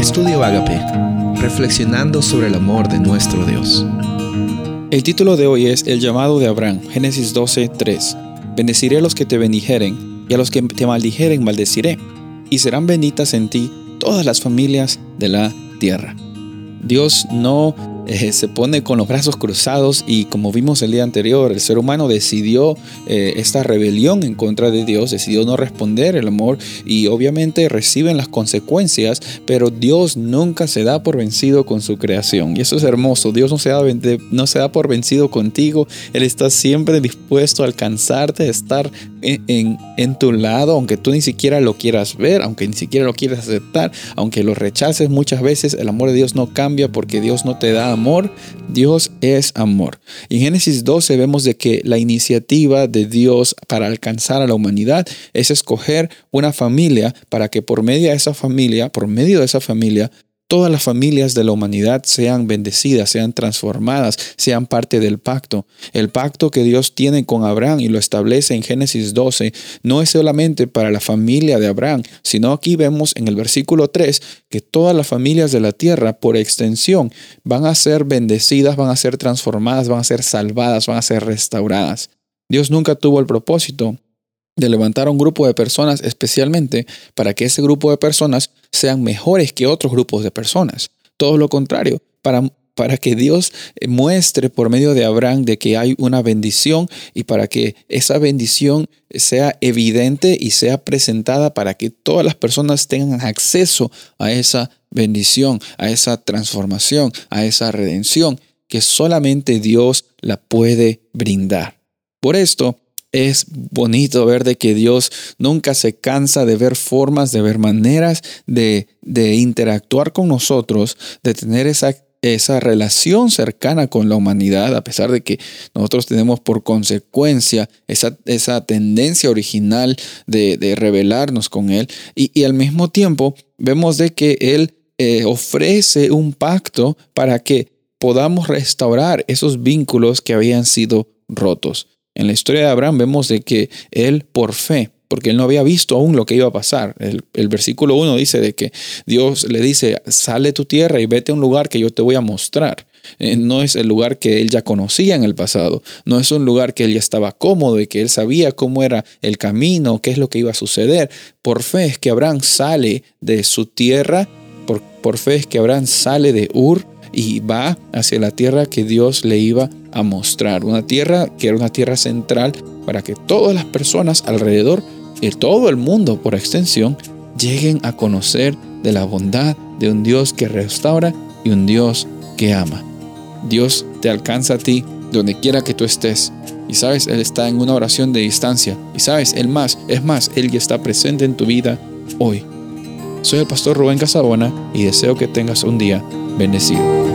Estudio Agape, reflexionando sobre el amor de nuestro Dios. El título de hoy es El llamado de Abraham, Génesis 12, 3. Bendeciré a los que te bendijeren, y a los que te maldijeren maldeciré, y serán benditas en ti todas las familias de la tierra. Dios no eh, se pone con los brazos cruzados y como vimos el día anterior, el ser humano decidió eh, esta rebelión en contra de Dios, decidió no responder el amor y obviamente reciben las consecuencias, pero Dios nunca se da por vencido con su creación. Y eso es hermoso, Dios no se da, no se da por vencido contigo, Él está siempre dispuesto a alcanzarte, a estar en, en tu lado, aunque tú ni siquiera lo quieras ver, aunque ni siquiera lo quieras aceptar, aunque lo rechaces muchas veces, el amor de Dios no cambia porque Dios no te da amor, Dios es amor. Y en Génesis 12 vemos de que la iniciativa de Dios para alcanzar a la humanidad es escoger una familia para que por medio de esa familia, por medio de esa familia, todas las familias de la humanidad sean bendecidas, sean transformadas, sean parte del pacto. El pacto que Dios tiene con Abraham y lo establece en Génesis 12 no es solamente para la familia de Abraham, sino aquí vemos en el versículo 3 que todas las familias de la tierra, por extensión, van a ser bendecidas, van a ser transformadas, van a ser salvadas, van a ser restauradas. Dios nunca tuvo el propósito de levantar a un grupo de personas especialmente para que ese grupo de personas sean mejores que otros grupos de personas. Todo lo contrario, para, para que Dios muestre por medio de Abraham de que hay una bendición y para que esa bendición sea evidente y sea presentada para que todas las personas tengan acceso a esa bendición, a esa transformación, a esa redención que solamente Dios la puede brindar. Por esto, es bonito ver de que Dios nunca se cansa de ver formas, de ver maneras de, de interactuar con nosotros, de tener esa, esa relación cercana con la humanidad, a pesar de que nosotros tenemos por consecuencia esa, esa tendencia original de, de rebelarnos con Él. Y, y, al mismo tiempo vemos de que Él eh, ofrece un pacto para que podamos restaurar esos vínculos que habían sido rotos. En la historia de Abraham vemos de que él por fe, porque él no había visto aún lo que iba a pasar. El, versículo 1 dice de que Dios le dice, sale tu tierra y vete a un lugar que yo te voy a mostrar. Eh, no es el lugar que él ya conocía en el pasado, no es un lugar que él ya estaba cómodo y que él sabía cómo era el camino, qué es lo que iba a suceder. Por fe es que Abraham sale de su tierra, por, por fe es que Abraham sale de Ur y va hacia la tierra que Dios le iba a mostrar. Una tierra que era una tierra central para que todas las personas alrededor y todo el mundo por extensión lleguen a conocer de la bondad de un Dios que restaura y un Dios que ama. Dios te alcanza a ti donde quiera que tú estés. Y sabes, Él está en una oración de distancia. Y sabes, Él más, es más, Él ya está presente en tu vida hoy. Soy el pastor Rubén Casabona y deseo que tengas un día bendecido.